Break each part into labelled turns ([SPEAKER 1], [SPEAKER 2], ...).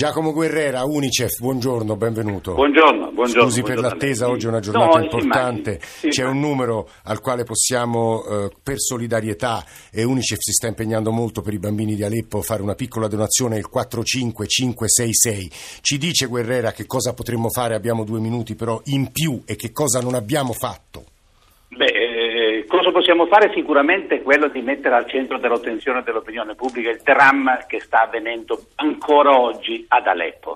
[SPEAKER 1] Giacomo Guerrera, Unicef, buongiorno, benvenuto.
[SPEAKER 2] Buongiorno, buongiorno.
[SPEAKER 1] Scusi
[SPEAKER 2] buongiorno
[SPEAKER 1] per l'attesa, oggi è una giornata no, importante.
[SPEAKER 2] Sì,
[SPEAKER 1] C'è un numero al quale possiamo, eh, per solidarietà, e Unicef si sta impegnando molto per i bambini di Aleppo, fare una piccola donazione, il 45566. Ci dice Guerrera che cosa potremmo fare, abbiamo due minuti però in più, e che cosa non abbiamo fatto?
[SPEAKER 2] Eh, cosa possiamo fare? Sicuramente quello di mettere al centro dell'attenzione dell'opinione pubblica il dramma che sta avvenendo ancora oggi ad Aleppo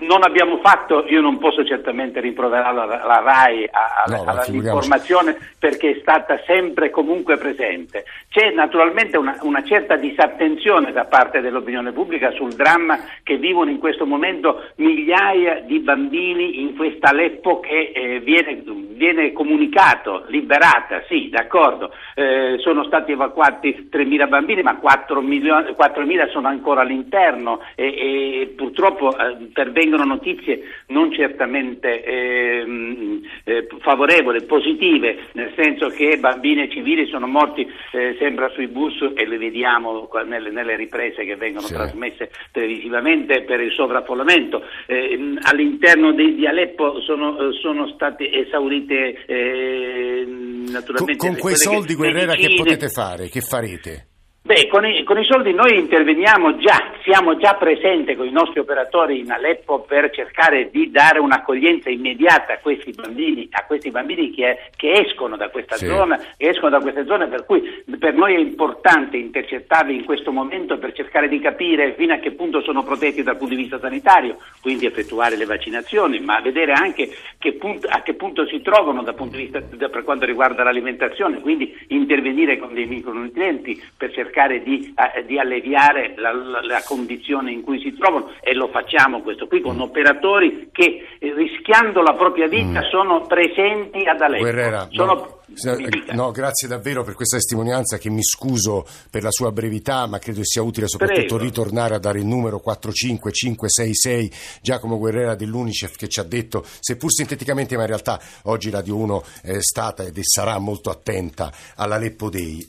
[SPEAKER 2] non abbiamo fatto, io non posso certamente rimproverare la, la RAI a, no, all'informazione perché è stata sempre comunque presente. C'è naturalmente una, una, certa disattenzione da parte dell'opinione pubblica sul dramma che vivono in questo momento migliaia di bambini in questa Aleppo che eh, viene, viene, comunicato, liberata, sì, d'accordo, eh, sono stati evacuati 3.000 bambini ma 4.000 4 sono ancora all'interno e, e purtroppo eh, pervengono notizie non certamente eh, eh, favorevoli, positive, nel senso che bambini civili sono morti, eh, sembra sui bus e le vediamo nelle, nelle riprese che vengono sì. trasmesse televisivamente per il sovraffollamento. Eh, all'interno di, di Aleppo sono, sono, state esaurite eh, naturalmente...
[SPEAKER 1] Con, con quei soldi, Guerrera, che potete fare? Che farete?
[SPEAKER 2] Beh, con i, con i, soldi noi interveniamo già, siamo già presenti con i nostri operatori in Aleppo per cercare di dare un'accoglienza immediata a questi bambini, a questi bambini che, che escono da questa sì. zona, escono da queste zone, per cui per noi è importante intercettarli in questo momento per cercare di capire fino a che punto sono protetti dal punto di vista sanitario, quindi effettuare le vaccinazioni, ma vedere anche che punto, a che punto si trovano dal punto di vista per quanto riguarda l'alimentazione, quindi intervenire con dei micronutrienti per cercare cercare di, eh, di alleviare la, la, la, condizione in cui si trovano e lo facciamo questo qui con operatori che eh, rischiando la propria vita mm. sono presenti ad Aleppo.
[SPEAKER 1] Guerrera, sono, no. No, grazie davvero per questa testimonianza che mi scuso per la sua brevità, ma credo sia utile soprattutto Prego. ritornare a dare il numero 45566 Giacomo Guerrera dell'Unicef che ci ha detto, seppur sinteticamente, ma in realtà oggi Radio 1 è stata ed è sarà molto attenta all'Aleppo Dei.